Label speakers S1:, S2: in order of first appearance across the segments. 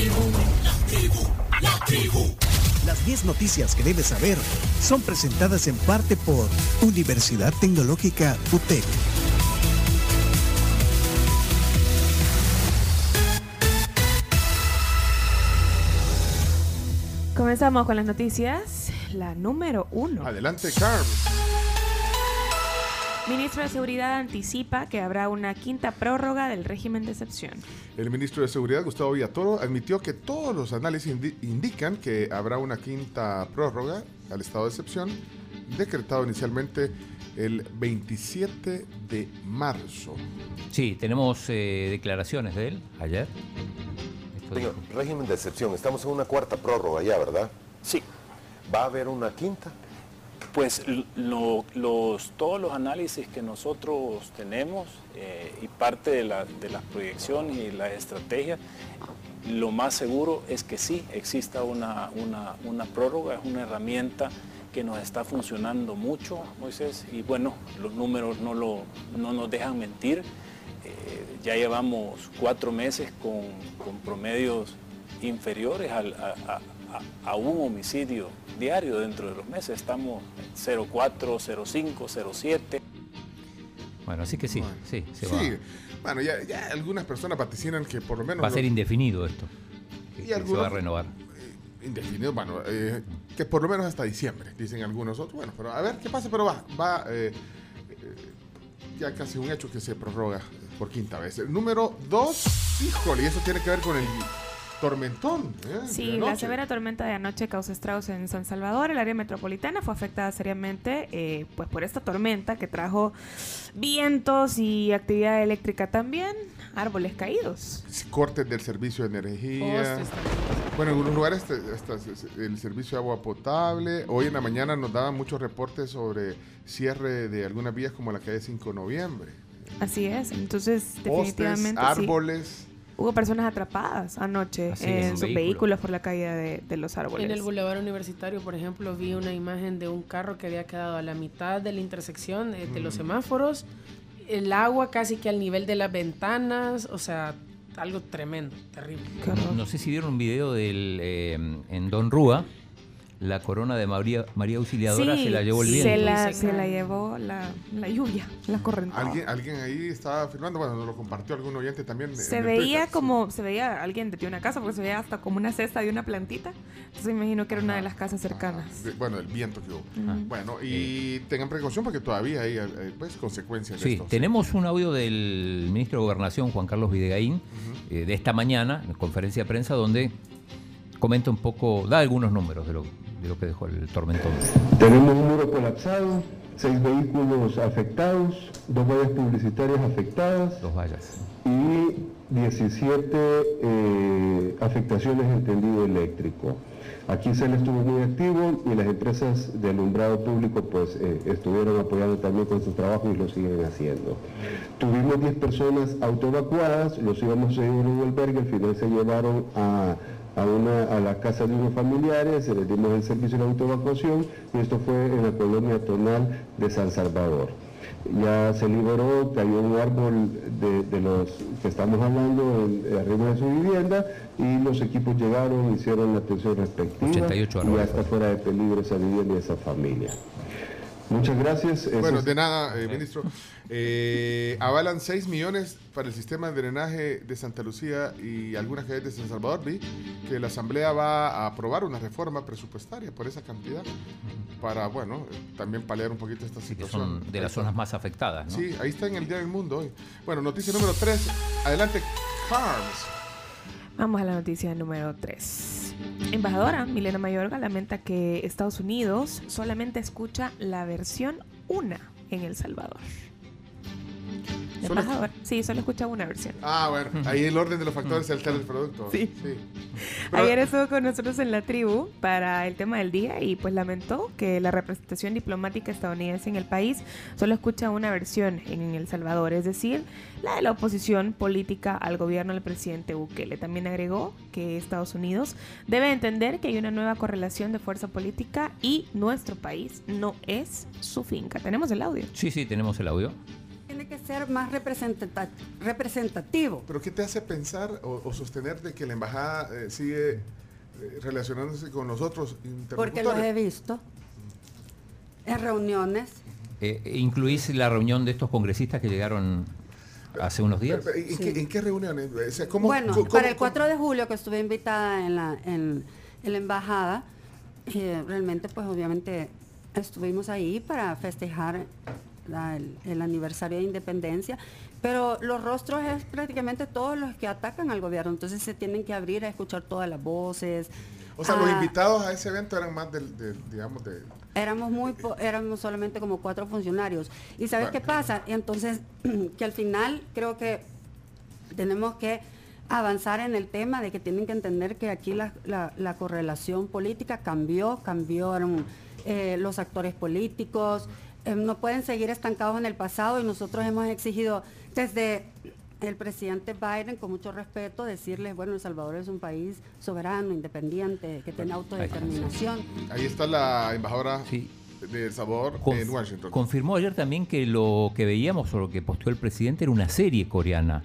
S1: tribu, la tribu, la tribu. Las 10 noticias que debes saber son presentadas en parte por Universidad Tecnológica UTEC.
S2: Comenzamos con las noticias. La número uno.
S3: Adelante, Carl.
S2: Ministro de Seguridad anticipa que habrá una quinta prórroga del régimen de excepción.
S3: El ministro de Seguridad, Gustavo Villatoro, admitió que todos los análisis indican que habrá una quinta prórroga al estado de excepción, decretado inicialmente el 27 de marzo.
S4: Sí, tenemos eh, declaraciones de él ayer.
S5: Señor, régimen de excepción, estamos en una cuarta prórroga ya, ¿verdad?
S6: Sí.
S5: ¿Va a haber una quinta?
S6: Pues los, todos los análisis que nosotros tenemos eh, y parte de, la, las proyecciones y la estrategia, lo más seguro es que sí exista una, prórroga, es una herramienta que nos está funcionando mucho, Moisés, y bueno, los números no, lo, no nos dejan mentir. Eh, ya llevamos cuatro meses con, promedios inferiores a un homicidio diario dentro de los meses. Estamos 0,4, 0,5, 0,7.
S4: Bueno, así que sí, sí,
S3: se va. Bueno, ya, ya, algunas personas vaticinan que por lo menos...
S4: Va a ser indefinido esto.
S3: y se va a renovar. Eh, indefinido, bueno, eh, que por lo menos hasta diciembre, dicen algunos otros. Bueno, pero a ver qué pasa, pero va, va eh, ya casi un hecho que se prorroga por quinta vez. El número dos, híjole, y eso tiene que ver con el tormentón. ¿eh?
S2: Sí, la severa tormenta de anoche causó estragos en San Salvador. El área metropolitana fue afectada seriamente eh, pues por esta tormenta que trajo vientos y actividad eléctrica también. Árboles caídos.
S3: Cortes del servicio de energía. Bueno, en algunos lugares el servicio de agua potable. Hoy en la mañana nos daban muchos reportes sobre cierre de algunas vías como la calle 5 de noviembre.
S2: Así es, entonces definitivamente...
S3: árboles.
S2: Hubo personas atrapadas anoche en sus vehículos por la caída de, los árboles.
S7: En el Boulevard Universitario, por ejemplo, vi una imagen de un carro que había quedado a la mitad de la intersección de, los mm. semáforos, el agua casi que al nivel de las ventanas, o sea, algo tremendo, terrible.
S4: No sé si vieron un video del, eh, en Don Rúa, la corona de María, María Auxiliadora se la llevó el viento.
S2: Se la, se la llevó la, la, lluvia, la corriente.
S3: ¿Alguien, alguien ahí estaba filmando, bueno, nos lo compartió algún oyente también.
S2: Se veía como, se veía alguien de una casa, porque se veía hasta como una cesta de una plantita. Entonces me imagino que era una de las casas cercanas.
S3: bueno, el viento que hubo. Bueno, y tengan precaución porque todavía hay eh, pues, consecuencias
S4: de esto. tenemos un audio del ministro de Gobernación, Juan Carlos Videgaín, eh, de esta mañana, en conferencia de prensa, donde comenta un poco, da algunos números de lo, de lo que dejó el tormentón.
S8: Tenemos un muro colapsado, seis vehículos afectados, dos vallas publicitarias afectadas.
S4: Dos vallas.
S8: Y 17 eh, afectaciones en tendido eléctrico. Aquí se estuvo muy activo y las empresas de alumbrado público pues eh, estuvieron apoyando también con su trabajo y lo siguen haciendo. Tuvimos 10 personas autoevacuadas, los íbamos a llevar a un albergue, al final se llevaron a a, una, a la casa de unos familiares, se les dimos el servicio de autoevacuación y esto fue en la colonia tonal de San Salvador. Ya se liberó, cayó un árbol de, los que estamos hablando arriba de su vivienda y los equipos llegaron, hicieron la atención respectiva 88 y ya está fuera de peligro esa vivienda y esa familia. Muchas gracias.
S3: Bueno, de nada, eh, ministro. Eh, avalan 6 millones para el sistema de drenaje de Santa Lucía y algunas calles de San Salvador. Vi que la Asamblea va a aprobar una reforma presupuestaria por esa cantidad para, bueno, también paliar un poquito esta situación.
S4: de las zonas más afectadas, ¿no?
S3: Sí, ahí está en el Día del Mundo hoy. Bueno, noticia número 3. Adelante, Carms.
S2: Vamos a la noticia número 3. Embajadora Milena Mayorga lamenta que Estados Unidos solamente escucha la versión una en El Salvador. Sí, solo escucha una versión.
S3: Ah, bueno, ahí el orden de los factores es el producto.
S2: Sí. Ayer estuvo con nosotros en la tribu para el tema del día y pues lamentó que la representación diplomática estadounidense en el país solo escucha una versión en El Salvador, es decir, la de la oposición política al gobierno del presidente Bukele. También agregó que Estados Unidos debe entender que hay una nueva correlación de fuerza política y nuestro país no es su finca. ¿Tenemos el audio?
S4: Sí, sí, tenemos el audio
S9: ser más representativo.
S3: ¿Pero qué te hace pensar o, sostener de que la embajada eh, sigue eh, relacionándose con nosotros?
S9: Porque los he visto en reuniones.
S4: Eh, ¿Incluís la reunión de estos congresistas que llegaron hace unos días?
S3: ¿En, qué, reuniones?
S9: bueno, para el 4 de julio que estuve invitada en la, en, la embajada, realmente pues obviamente estuvimos ahí para festejar el, aniversario de independencia, pero los rostros es prácticamente todos los que atacan al gobierno, entonces se tienen que abrir a escuchar todas las voces.
S3: O sea, los invitados a ese evento eran más del, digamos, de...
S9: Éramos muy, éramos solamente como cuatro funcionarios. ¿Y sabes qué pasa? Entonces, que al final creo que tenemos que avanzar en el tema de que tienen que entender que aquí la, la, correlación política cambió, cambiaron eh, los actores políticos, eh, no pueden seguir estancados en el pasado y nosotros hemos exigido desde el presidente Biden, con mucho respeto, decirles, bueno, El Salvador es un país soberano, independiente, que tiene autodeterminación.
S3: Ahí está la embajadora de El Salvador en Washington.
S4: Confirmó ayer también que lo que veíamos o lo que posteó el presidente era una serie coreana.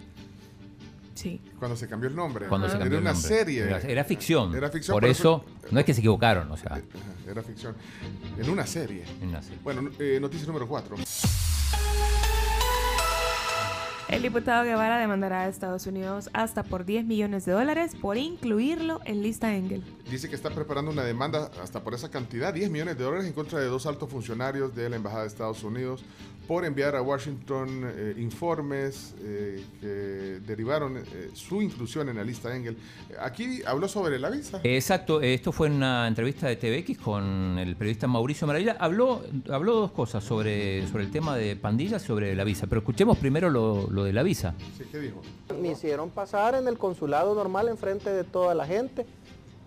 S2: Sí.
S3: Cuando se cambió el nombre.
S4: Cuando se cambió
S3: era una serie.
S4: Era, ficción. Era ficción. Por, eso, no es que se equivocaron, o sea.
S3: Era ficción. En una serie.
S4: En una serie.
S3: Bueno, eh, noticia número 4.
S2: El diputado Guevara demandará a Estados Unidos hasta por 10 millones de dólares por incluirlo en lista Engel.
S3: Dice que está preparando una demanda hasta por esa cantidad, 10 millones de dólares, en contra de dos altos funcionarios de la Embajada de Estados Unidos por enviar a Washington eh, informes eh, que derivaron eh, su inclusión en la lista Engel. Aquí habló sobre la visa.
S4: Exacto, esto fue en una entrevista de TVX con el periodista Mauricio Maravilla. Habló, habló dos cosas sobre, sobre el tema de pandillas y sobre la visa, pero escuchemos primero lo, lo de la visa.
S3: Sí, ¿qué dijo?
S10: Me hicieron pasar en el consulado normal enfrente de toda la gente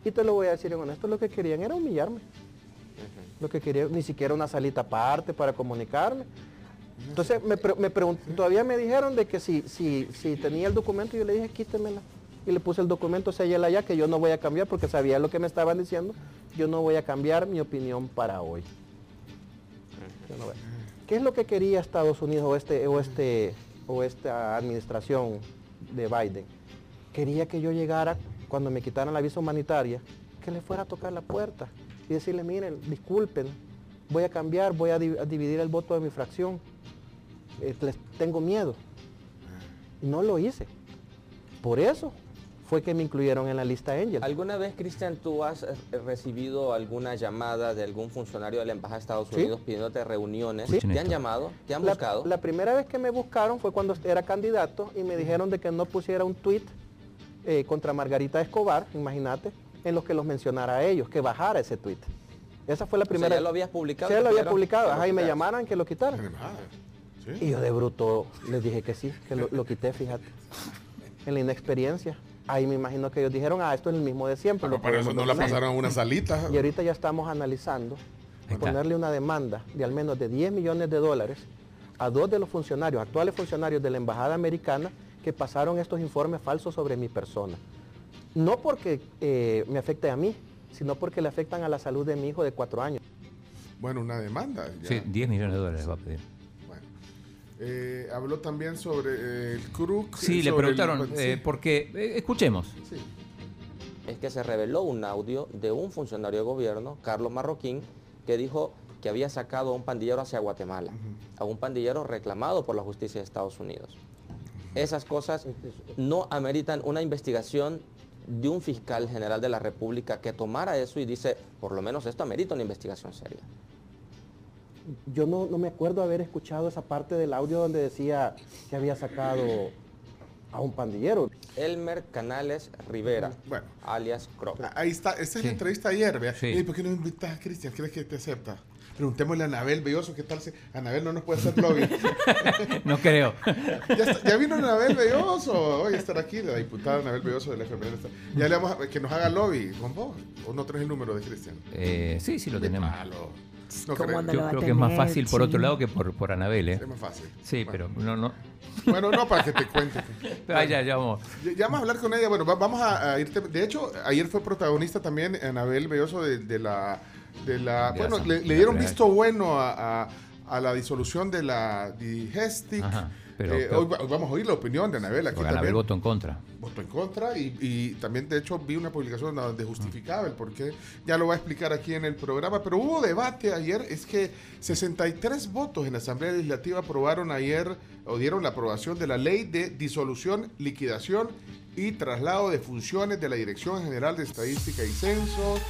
S10: y te lo voy a decir en honesto, lo que querían era humillarme. Lo que querían, ni siquiera una salita aparte para comunicarme. Entonces me, me todavía me dijeron de que si, si, si tenía el documento, yo le dije quítemela. Y le puse el documento, sellala allá, que yo no voy a cambiar porque sabía lo que me estaban diciendo. Yo no voy a cambiar mi opinión para hoy. ¿Qué es lo que quería Estados Unidos o, este, o, este, o esta administración de Biden? Quería que yo llegara, cuando me quitaran la visa humanitaria, que le fuera a tocar la puerta y decirle, miren, disculpen, voy a cambiar, voy a dividir el voto de mi fracción eh, les tengo miedo. Y no lo hice. Por eso fue que me incluyeron en la lista Angel.
S11: ¿Alguna vez, Cristian, tú has eh, recibido alguna llamada de algún funcionario de la Embajada de Estados Unidos pidiéndote reuniones? ¿Te han llamado? ¿Te han buscado?
S10: La primera vez que me buscaron fue cuando era candidato y me dijeron de que no pusiera un tweet eh, contra Margarita Escobar, imagínate, en los que los mencionara a ellos, que bajara ese tweet. Esa fue la primera.
S11: ¿Ya lo habías publicado?
S10: Sí, lo había publicado. Ajá, y me llamaron que lo quitaran. Y yo de bruto les dije que sí, que lo, quité, fíjate. En la inexperiencia. Ahí me imagino que ellos dijeron, ah, esto es el mismo de siempre.
S3: Pero para eso no la pasaron a una salita.
S10: Y ahorita ya estamos analizando ponerle una demanda de al menos de 10 millones de dólares a dos de los funcionarios, actuales funcionarios de la Embajada Americana, que pasaron estos informes falsos sobre mi persona. No porque eh, me afecte a mí, sino porque le afectan a la salud de mi hijo de cuatro años.
S3: Bueno, una demanda.
S4: Sí, 10 millones de dólares va a pedir.
S3: Eh, habló también sobre eh, el CRUC.
S4: Sí, le preguntaron, eh, porque, escuchemos.
S11: Es que se reveló un audio de un funcionario de gobierno, Carlos Marroquín, que dijo que había sacado a un pandillero hacia Guatemala, a un pandillero reclamado por la justicia de Estados Unidos. Esas cosas no ameritan una investigación de un fiscal general de la República que tomara eso y dice, por lo menos esto amerita una investigación seria
S10: yo no, me acuerdo haber escuchado esa parte del audio donde decía que había sacado a un pandillero.
S11: Elmer Canales Rivera, bueno, alias Croc.
S3: Ah, ahí está, esta es la entrevista ayer, vea. ¿Por qué no invitas a Cristian? ¿Crees que te acepta? Preguntémosle a Anabel Belloso qué tal si Anabel no nos puede hacer lobby.
S4: no creo.
S3: ya, vino Anabel Belloso. Hoy estar aquí, la diputada Anabel Belloso de la FML. Ya le vamos a, que nos haga lobby con vos. ¿O no traes el número de Cristian?
S4: Eh, sí, sí lo tenemos. No creo. Yo creo que es más fácil por otro lado que por, por Anabel, ¿eh?
S3: Es más fácil.
S4: Sí, pero no, no.
S3: Bueno, no, para que te cuente.
S4: ah, ya, ya vamos.
S3: Ya, vamos a hablar con ella. Bueno, vamos a, irte. De hecho, ayer fue protagonista también Anabel Belloso de, la. De la bueno, le, dieron visto bueno a, a, la disolución de la Digestic.
S4: Pero,
S3: Eh, hoy, va- hoy vamos a oír la opinión de Anabel aquí también.
S4: votó en contra.
S3: Votó en contra y, y también, de hecho, vi una publicación donde justificaba el por qué. Ya lo va a explicar aquí en el programa. Pero hubo debate ayer. Es que 63 votos en la Asamblea Legislativa aprobaron ayer o dieron la aprobación de la ley de disolución, liquidación y traslado de funciones de la Dirección General de Estadística y Censo.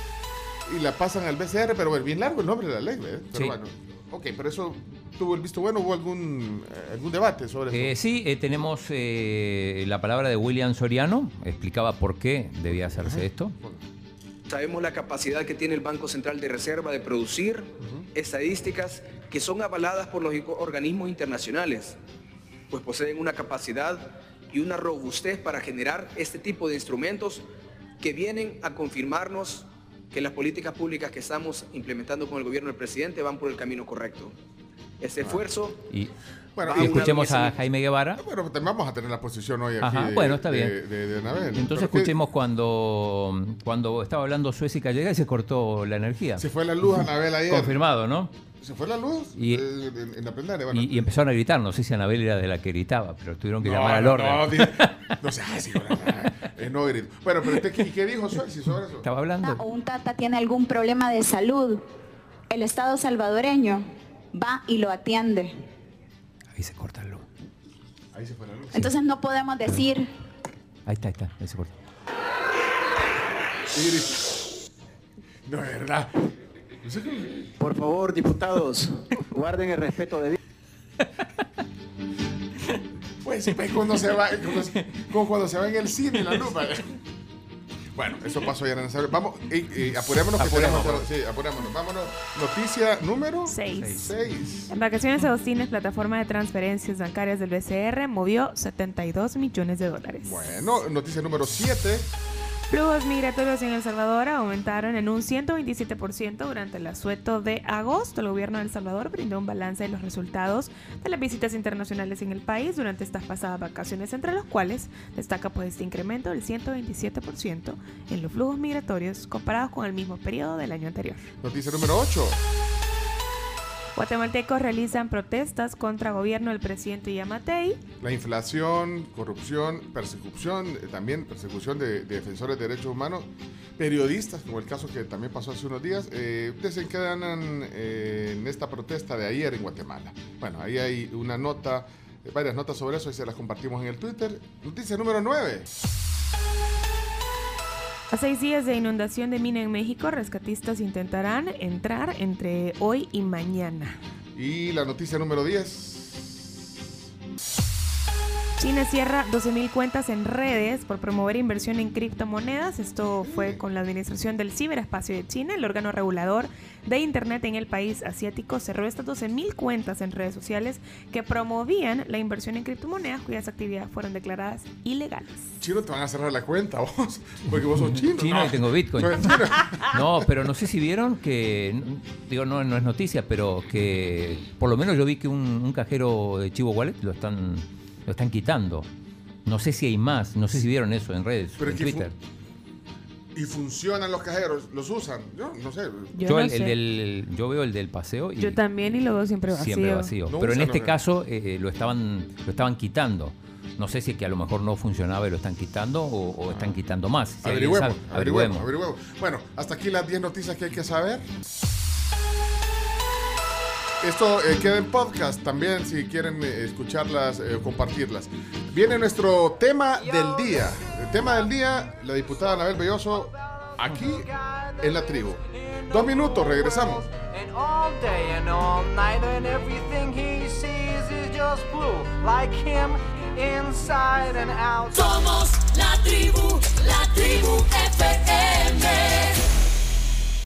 S3: Y la pasan al BCR, pero bueno, bien largo el nombre de la ley, ¿verdad? Pero
S4: Sí.
S3: bueno, ok, pero eso tuvo el visto bueno. ¿Hubo algún, eh, algún debate sobre
S4: Eh,
S3: eso?
S4: sí, eh, tenemos eh, la palabra de William Soriano, explicaba por qué debía hacerse esto.
S12: Sabemos la capacidad que tiene el Banco Central de Reserva de producir estadísticas que son avaladas por los organismos internacionales, pues poseen una capacidad y una robustez para generar este tipo de instrumentos que vienen a confirmarnos que las políticas públicas que estamos implementando con el gobierno del presidente van por el camino correcto. Ese esfuerzo
S4: Y,
S3: Bueno,
S4: escuchemos a Jaime Guevara.
S3: Bueno, también vamos a tener la posición hoy aquí.
S4: Ajá,
S3: de-
S4: bueno, está bien.
S3: De, de Anabel.
S4: Entonces
S3: Pero que
S4: escuchemos cuando, cuando estaba hablando Suecia y Callega y se cortó la energía.
S3: Se fue la luz, Anabel, ayer.
S4: Confirmado, ¿no?
S3: Se fue la luz
S4: Y-
S3: eh, en, en la plenaria. Bueno.
S4: Y, y empezaron a gritar, no sé si Anabel era de la que gritaba, pero tuvieron que
S3: No,
S4: llamar al
S3: no,
S4: orden.
S3: No, di- no sé, sí, bueno, eh, no grito. Bueno, pero usted, ¿qué, qué dijo Suárez sobre eso?
S4: Estaba hablando.
S13: o un tata tiene algún problema de salud, el Estado salvadoreño va y lo atiende.
S4: Ahí se corta la luz.
S3: Ahí se fue la luz.
S13: Entonces no podemos decir
S4: Ahí está, ahí está, ahí se
S3: grito. No, es verdad.
S14: Por favor, diputados, guarden el respeto de
S3: Pues sí, pues cuando se va, cuando se- como cuando se va en el cine la lupa. Bueno, eso pasó ya en el Vamos, eh, eh, apurémonos que
S4: Apuremos,
S3: tenemos. Sí, apurémonos. Vámonos. Noticia número
S2: Seis.
S3: 6.
S2: Embarcaciones Agostines, plataforma de transferencias bancarias del BCR, movió 72 millones de dólares.
S3: Bueno, noticia número 7.
S2: Flujos migratorios en El Salvador aumentaron en un 127% durante el asueto de agosto. El gobierno de El Salvador brindó un balance de los resultados de las visitas internacionales en el país durante estas pasadas vacaciones, entre los cuales destaca pues este incremento del 127% en los flujos migratorios comparados con el mismo periodo del año anterior.
S3: Noticia número 8.
S2: Guatemaltecos realizan protestas contra gobierno del presidente Yamatei.
S3: La inflación, corrupción, persecución, eh, también persecución de, de defensores de derechos humanos, periodistas, como el caso que también pasó hace unos días, eh, desencadenan eh, en esta protesta de ayer en Guatemala. Bueno, ahí hay una nota, eh, varias notas sobre eso y se las compartimos en el Twitter. Noticia número 9.
S2: A seis días de inundación de mina en México, rescatistas intentarán entrar entre hoy y mañana.
S3: Y la noticia número 10.
S2: China cierra 12.000 cuentas en redes por promover inversión en criptomonedas. Esto fue con la administración del ciberespacio de China. El órgano regulador de Internet en el país asiático cerró estas 12.000 cuentas en redes sociales que promovían la inversión en criptomonedas cuyas actividades fueron declaradas ilegales.
S3: Chino, te van a cerrar la cuenta vos, porque vos sos chino.
S4: Chino
S3: No.
S4: y tengo Bitcoin. No, pero no sé si vieron que, digo, no, no es noticia, pero que por lo menos yo vi que un, un cajero de Chivo Wallet lo están, lo están quitando. No sé si hay más, no sé si vieron eso en redes,
S3: Pero
S4: en
S3: es que
S4: Twitter.
S3: Y funcionan los cajeros, los usan. Yo no sé.
S2: Yo
S4: Yo,
S2: no
S4: el,
S2: sé.
S4: el del, yo veo el del paseo y
S2: Yo también y lo veo siempre vacío.
S4: siempre vacío.
S3: No
S4: pero en este caso eh, eh, lo estaban lo estaban quitando. No sé si es que a lo mejor no funcionaba y lo están quitando o, o están quitando más. Si
S3: Averigüemos,
S4: sabe,
S3: averigüemos, averigüemos. Bueno, hasta aquí las 10 noticias que hay que saber. Esto eh, queda en podcast también si quieren eh, escucharlas eh, o compartirlas. Viene nuestro tema del día. El tema del día, la diputada Anabel Belloso, aquí en la tribu. Dos minutos, regresamos.
S15: Somos la tribu, la tribu
S16: FM.